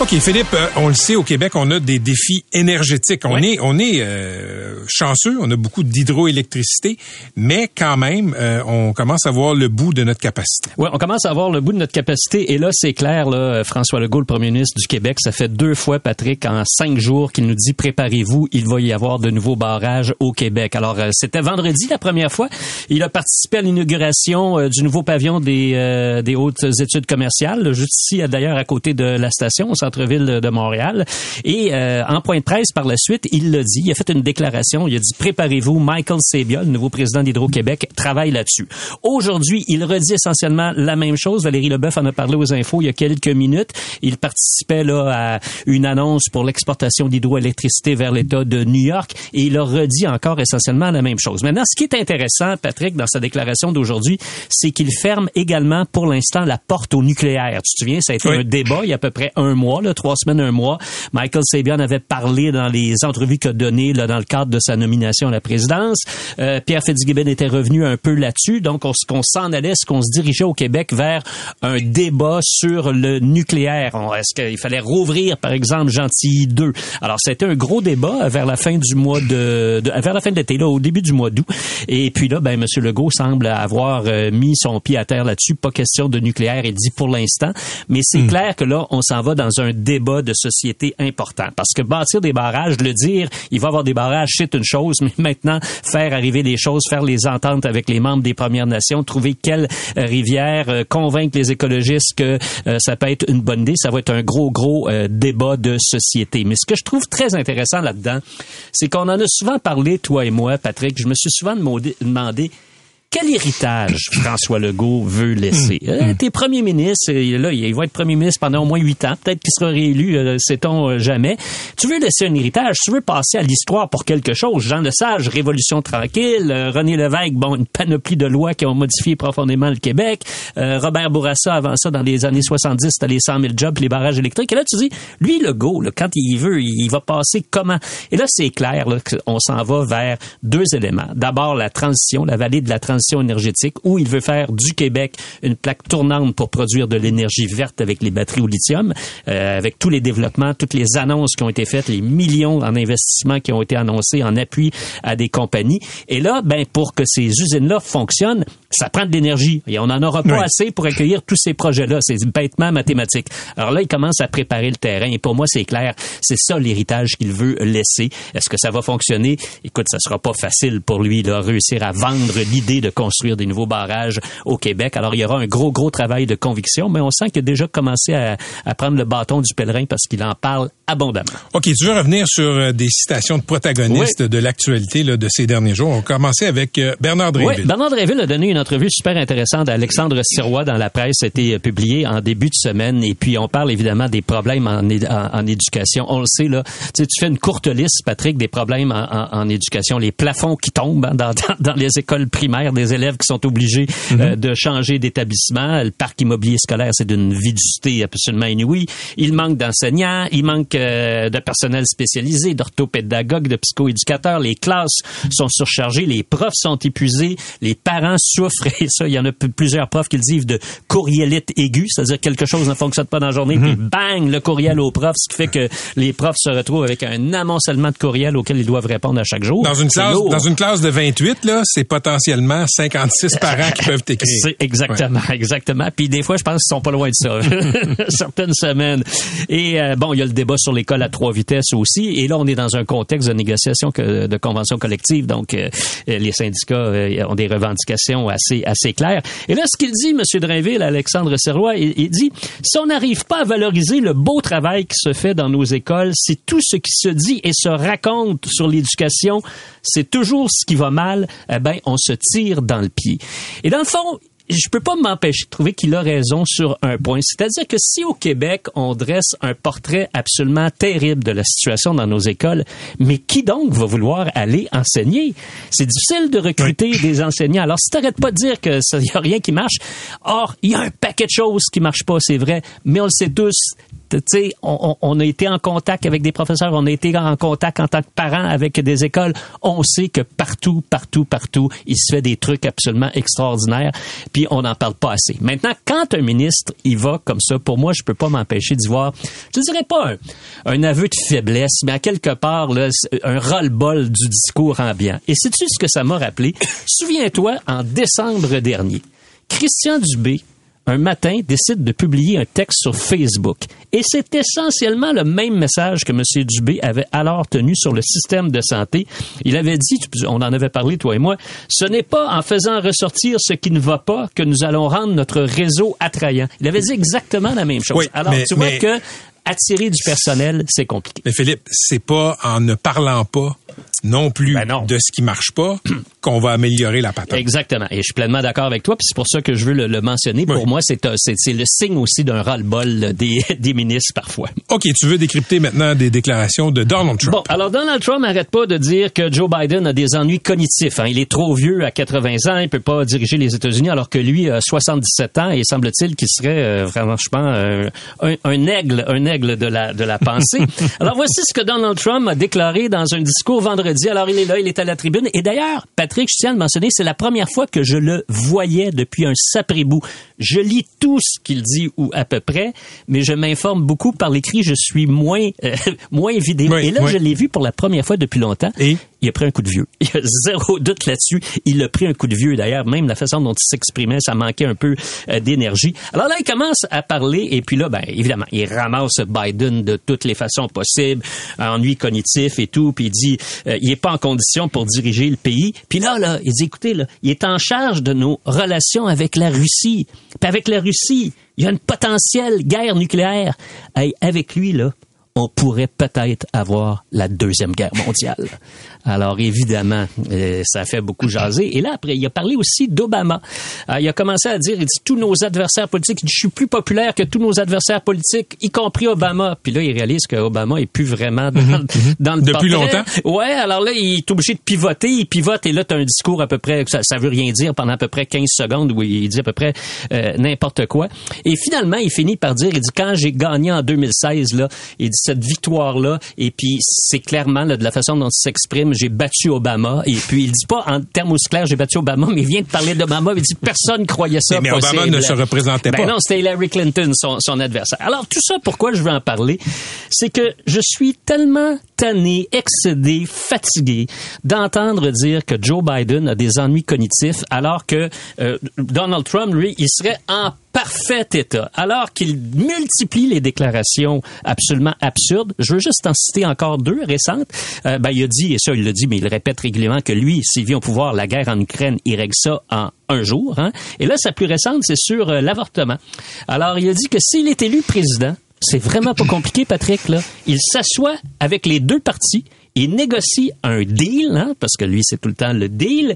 OK, Philippe, euh, on le sait, au Québec, on a des défis énergétiques. On est, on est euh, chanceux, on a beaucoup d'hydroélectricité, mais quand même, euh, on commence à voir le bout de notre capacité. Oui, on commence à avoir le bout de notre capacité. Et là, c'est clair, là, François Legault, le premier ministre du Québec, ça fait deux fois, Patrick, en cinq jours qu'il nous dit préparez-vous, il va y avoir de nouveaux barrages au Québec. Alors, euh, c'était vendredi la première fois. Il a participé à l'inauguration du nouveau pavillon des, euh, des hautes études commerciales, là, juste ici, d'ailleurs, à côté de la station. On centre-ville de Montréal. Et euh, en point de presse par la suite, il l'a dit, il a fait une déclaration, il a dit préparez-vous, Michael Sabia, le nouveau président d'Hydro-Québec, travaille là-dessus. Aujourd'hui, il redit essentiellement la même chose. Valérie Leboeuf en a parlé aux infos il y a quelques minutes. Il participait là à une annonce pour l'exportation d'hydroélectricité vers l'État de New York et il a redit encore essentiellement la même chose. Maintenant, ce qui est intéressant, Patrick, dans sa déclaration d'aujourd'hui, c'est qu'il ferme également pour l'instant la porte au nucléaire. Tu te souviens, ça a été un débat il y a à peu près un mois, là, trois semaines, un mois. Michael Sabian avait parlé dans les entrevues qu'il a données là, dans le cadre de sa nomination à la présidence. Euh, Pierre Fitzgibbon était revenu un peu là-dessus. Donc, on, qu'on s'en allait, est-ce qu'on se dirigeait au Québec vers un débat sur le nucléaire? On- Est-ce qu'il fallait rouvrir, par exemple, Gentilly 2? Alors, c'était un gros débat vers la fin du mois de, de- vers la fin de l'été, là, au début du mois d'août. Et puis là, ben, M. Legault semble avoir euh, mis son pied à terre là-dessus. Pas question de nucléaire, il dit pour l'instant. Mais c'est clair que là, on s'en va dans un débat de société important. Parce que bâtir des barrages, le dire, il va y avoir des barrages, c'est une chose, mais maintenant, faire arriver les choses, faire les ententes avec les membres des Premières Nations, trouver quelle rivière, euh, convaincre les écologistes que euh, ça peut être une bonne idée, ça va être un gros, gros euh, débat de société. Mais ce que je trouve très intéressant là-dedans, c'est qu'on en a souvent parlé, toi et moi, Patrick. Je me suis souvent demandé quel héritage François Legault veut laisser? Euh, T'es premier ministre, et là, il va être premier ministre pendant au moins huit ans. Peut-être qu'il sera réélu, euh, sait-on euh, jamais. Tu veux laisser un héritage, tu veux passer à l'histoire pour quelque chose. Jean Lesage, Révolution tranquille. euh, René Lévesque, bon, une panoplie de lois qui ont modifié profondément le Québec. Euh, Robert Bourassa, avant ça, dans les années 70, c'était les 100 000 jobs, les barrages électriques. Et là, tu dis, lui, Legault, là, quand il veut, il va passer comment? Et là, c'est clair là, qu'on s'en va vers deux éléments. D'abord, la transition, la vallée de la transition énergétique, où il veut faire du Québec une plaque tournante pour produire de l'énergie verte avec les batteries au lithium, euh, avec tous les développements, toutes les annonces qui ont été faites, les millions en investissement qui ont été annoncés en appui à des compagnies. Et là, ben, pour que ces usines-là fonctionnent, ça prend de l'énergie. Et on n'en aura pas Oui. assez pour accueillir tous ces projets-là. C'est bêtement mathématique. Alors là, il commence à préparer le terrain. Et pour moi, c'est clair. C'est ça l'héritage qu'il veut laisser. Est-ce que ça va fonctionner? Écoute, ça sera pas facile pour lui de réussir à vendre l'idée de construire des nouveaux barrages au Québec. Alors, il y aura un gros, gros travail de conviction, mais on sent qu'il a déjà commencé à, à prendre le bâton du pèlerin parce qu'il en parle abondamment. OK, tu veux revenir sur euh, des citations de protagonistes de l'actualité de ces derniers jours. On va commencer avec euh, Bernard Oui, Dréville. Bernard Dréville a donné une entrevue super intéressante à Alexandre Sirois dans la presse. Ça a été euh, publié en début de semaine. Et puis, on parle évidemment des problèmes en, é- en, en éducation. On le sait, là. Tu sais, tu fais une courte liste, Patrick, des problèmes en, éducation. Les plafonds qui tombent hein, dans, dans, dans les écoles primaires, des élèves qui sont obligés euh, de changer d'établissement. Le parc immobilier scolaire, c'est d'une vidusité absolument inouïe. Il manque d'enseignants, il manque euh, de personnel spécialisé, d'orthopédagogues, de psychoéducateurs. Les classes sont surchargées, les profs sont épuisés, les parents souffrent. Ça, il y en a plusieurs profs qui le disent de courrielite aiguë, c'est-à-dire que quelque chose ne fonctionne pas dans la journée, puis bang, le courriel aux profs, ce qui fait que les profs se retrouvent avec un amoncellement de courriels auxquels ils doivent répondre à chaque jour. Dans une classe, lourd. dans une classe de 28, là, c'est potentiellement 56 parents qui peuvent t'écrire. C'est exactement, exactement. Puis des fois, je pense qu'ils sont pas loin de ça. Certaines semaines. Et euh, bon, il y a le débat sur l'école à trois vitesses aussi. Et là, on est dans un contexte de négociation que, de convention collective. Donc, euh, les syndicats euh, ont des revendications assez assez claires. Et là, ce qu'il dit, M. Drainville, Alexandre Serrois, il, il dit si on n'arrive pas à valoriser le beau travail qui se fait dans nos écoles, si tout ce qui se dit et se raconte sur l'éducation, c'est toujours ce qui va mal, eh ben, on se tire dans le pied. Et dans le fond, je peux pas m'empêcher de trouver qu'il a raison sur un point. C'est-à-dire que si au Québec, on dresse un portrait absolument terrible de la situation dans nos écoles, mais qui donc va vouloir aller enseigner? C'est difficile de recruter des enseignants. Alors, si t'arrêtes pas de dire que ça y a rien qui marche, or, il y a un paquet de choses qui marchent pas, c'est vrai, mais on le sait tous, on, a été en contact avec des professeurs, on a été en contact en tant que parents avec des écoles. On sait que partout, partout, partout, il se fait des trucs absolument extraordinaires, puis on n'en parle pas assez. Maintenant, quand un ministre il va comme ça, pour moi, je peux pas m'empêcher d'y voir, je dirais pas un, aveu de faiblesse, mais à quelque part, un ras-le-bol du discours ambiant. Et sais-tu ce que ça m'a rappelé? Souviens-toi, en décembre dernier, Christian Dubé un matin, décide de publier un texte sur Facebook. Et c'est essentiellement le même message que M. Dubé avait alors tenu sur le système de santé. Il avait dit, on en avait parlé, toi et moi, ce n'est pas en faisant ressortir ce qui ne va pas que nous allons rendre notre réseau attrayant. Il avait dit exactement la même chose. Oui, alors, mais- tu vois mais- que attirer du personnel, c'est compliqué. Mais Philippe, c'est pas en ne parlant pas non plus de ce qui marche pas qu'on va améliorer la patente. Exactement. Et je suis pleinement d'accord avec toi. Puis c'est pour ça que je veux le, le mentionner. Pour moi, c'est un- c'est c'est le signe aussi d'un ras-le-bol des, des ministres parfois. OK, tu veux décrypter maintenant des déclarations de Donald Trump. Bon, alors Donald Trump n'arrête pas de dire que Joe Biden a des ennuis cognitifs. hein. Il est trop vieux à 80 ans, il peut pas diriger les États-Unis alors que lui a 77 ans et semble-t-il qu'il serait euh, vraiment, je pense, euh, un, un aigle, un aigle de la de la pensée. alors voici ce que Donald Trump a déclaré dans un discours vendredi. Alors il est là, il est à la tribune et d'ailleurs, Patrick, je tiens à le mentionner, c'est la première fois que je le voyais depuis un sapré-bout. Je lis tout ce qu'il dit ou à peu près, mais je m'informe beaucoup par l'écrit. Je suis moins euh, moins vidéo. Oui, et là, oui. je l'ai vu pour la première fois depuis longtemps. Et? Il a pris un coup de vieux. Il y a zéro doute là-dessus. Il a pris un coup de vieux. D'ailleurs, même la façon dont il s'exprimait, ça manquait un peu euh, d'énergie. Alors là, il commence à parler et puis là, ben évidemment, il ramasse Biden de toutes les façons possibles, ennui cognitif et tout. Puis il dit, euh, il est pas en condition pour diriger le pays. Puis là, là, il dit, écoutez, là, il est en charge de nos relations avec la Russie. Puis avec la Russie, il y a une potentielle guerre nucléaire. Hey, avec lui, là, on pourrait peut-être avoir la deuxième guerre mondiale. Alors évidemment, euh, ça fait beaucoup jaser. Et là après, il a parlé aussi d'Obama. Euh, il a commencé à dire, il dit tous nos adversaires politiques, je suis plus populaire que tous nos adversaires politiques, y compris Obama. Puis là, il réalise que Obama est plus vraiment dans, dans le. Depuis portrait. longtemps? Ouais, alors là, il est obligé de pivoter, il pivote et là, tu as un discours à peu près, ça, ça veut rien dire pendant à peu près 15 secondes où il dit à peu près euh, n'importe quoi. Et finalement, il finit par dire, il dit, quand j'ai gagné en 2016, là, il dit cette victoire-là, et puis c'est clairement là, de la façon dont il s'exprime, j'ai battu Obama, et puis il dit pas en termes aussi clairs, j'ai battu Obama, mais il vient de parler d'Obama, il dit personne croyait ça Mais- Obama ne se représentait Ben pas. non, c'était Hillary Clinton, son, son adversaire. Alors, tout ça, pourquoi je veux en parler? C'est que je suis tellement tanné, excédé, fatigué d'entendre dire que Joe Biden a des ennuis cognitifs alors que euh, Donald Trump, lui, il serait en parfait état. Alors qu'il multiplie les déclarations absolument absurdes. Je veux juste en citer encore deux récentes. Euh, ben, il a dit, et ça, il le dit, mais il répète régulièrement, que lui, s'il vient au pouvoir, la guerre en Ukraine, il règle ça en un jour. Hein? Et là, sa plus récente, c'est sur euh, l'avortement. Alors, il a dit que s'il est élu président, c'est vraiment pas compliqué, Patrick, là. Il s'assoit avec les deux partis, il négocie un deal, hein, parce que lui, c'est tout le temps le deal,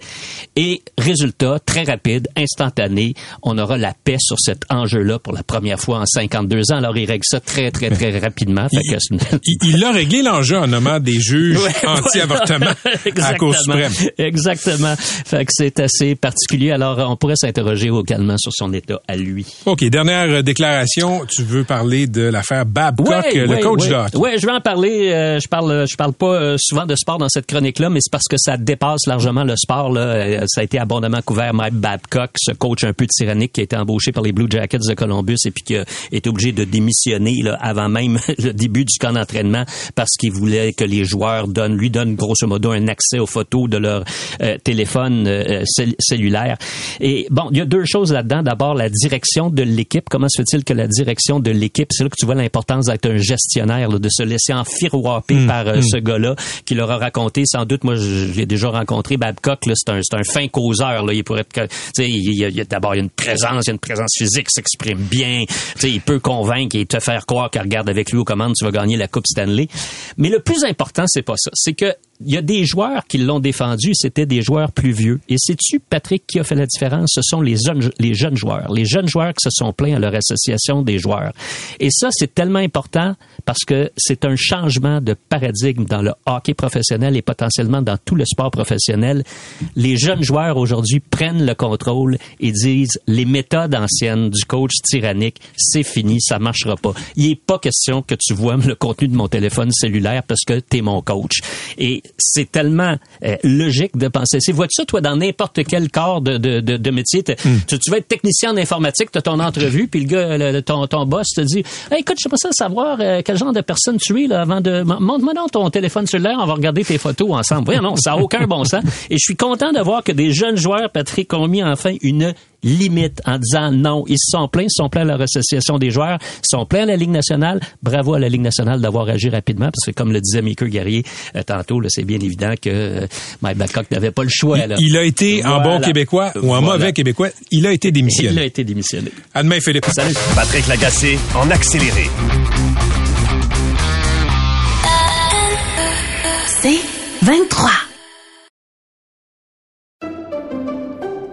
et résultat, très rapide, instantané, on aura la paix sur cet enjeu-là pour la première fois en 52 ans. Alors, il règle ça très, très, très rapidement. Fait que c'est- Il a réglé l'enjeu en nommant des juges Ouais, anti-avortement à la Cour Exactement. suprême. Exactement. Fait que c'est assez particulier. Alors, on pourrait s'interroger également sur son état à lui. OK, dernière euh, déclaration. Tu veux parler de l'affaire Babcock, Ouais, euh, le ouais, coach de hockey. Ouais, je vais en parler. euh, je parle, je parle pas euh, souvent de sport dans cette chronique-là, mais c'est parce que ça dépasse largement le sport. Là. Euh, Ça a été abondamment couvert. Mike Babcock, ce coach un peu tyrannique qui a été embauché par les Blue Jackets de Columbus et puis qui a été obligé de démissionner là, avant même le début du camp d'entraînement parce qu'il voulait que les joueurs donnent, lui donnent grosso modo un accès aux photos de leur euh, téléphone euh, cell- cellulaire. Et bon, il y a deux choses là-dedans. D'abord, la direction de l'équipe. Comment se fait-il que la direction de l'équipe, c'est là que tu vois l'importance d'être un gestionnaire, là, de se laisser enfiroiper Mm, par euh, mm. ce gars-là qui leur a raconté, sans doute, moi, l'ai déjà rencontré, Babcock, c'est un, un fin causeur, là. Il pourrait être, que- tu sais, il il d'abord, il y a une présence, il y a une présence physique, s'exprime bien, tu sais, il peut convaincre et te faire croire qu'il regarde avec lui aux commandes, tu vas gagner la Coupe Stanley. Mais le plus important, c'est pas ça. C'est que il y a des joueurs qui l'ont défendu, c'était des joueurs plus vieux. Et sais-tu, Patrick, qui a fait la différence? Ce sont les jeunes, les jeunes joueurs. Les jeunes joueurs qui se sont plaints à leur association des joueurs. Et ça, c'est tellement important parce que c'est un changement de paradigme dans le hockey professionnel et potentiellement dans tout le sport professionnel. Les jeunes joueurs aujourd'hui prennent le contrôle et disent les méthodes anciennes du coach tyrannique, c'est fini, ça marchera pas. Il n'est pas question que tu vois le contenu de mon téléphone cellulaire parce que tu es mon coach. Et c'est tellement euh, logique de penser. C'est vois-tu ça, toi, dans n'importe quel corps de, de, de, de métier, t'es- tu, tu vas être technicien en informatique, tu as ton entrevue, puis le gars, le- le- ton, ton boss te dit hey, écoute, je sais pas ça savoir euh, quel genre de personne tu es là, avant de. Montre-moi donc ton téléphone cellulaire, on va regarder tes photos ensemble. Voyons, non, ça n'a aucun bon sens. Et je suis content de voir que des jeunes joueurs, Patrick, ont mis enfin une limite en disant non, ils se sont plaints, ils sont plaints à leur association des joueurs, ils sont plaints à la Ligue nationale. Bravo à la Ligue nationale d'avoir agi rapidement parce que comme le disait Mickey Guerrier euh, tantôt, c'est bien évident que euh, Mike Babcock n'avait pas le choix. Là. Il, a été voilà. en bon québécois ou en mauvais québécois, il a été démissionné. Il a été démissionné. À demain, Philippe. Salut. Patrick Lagacé en accéléré. C'est 23.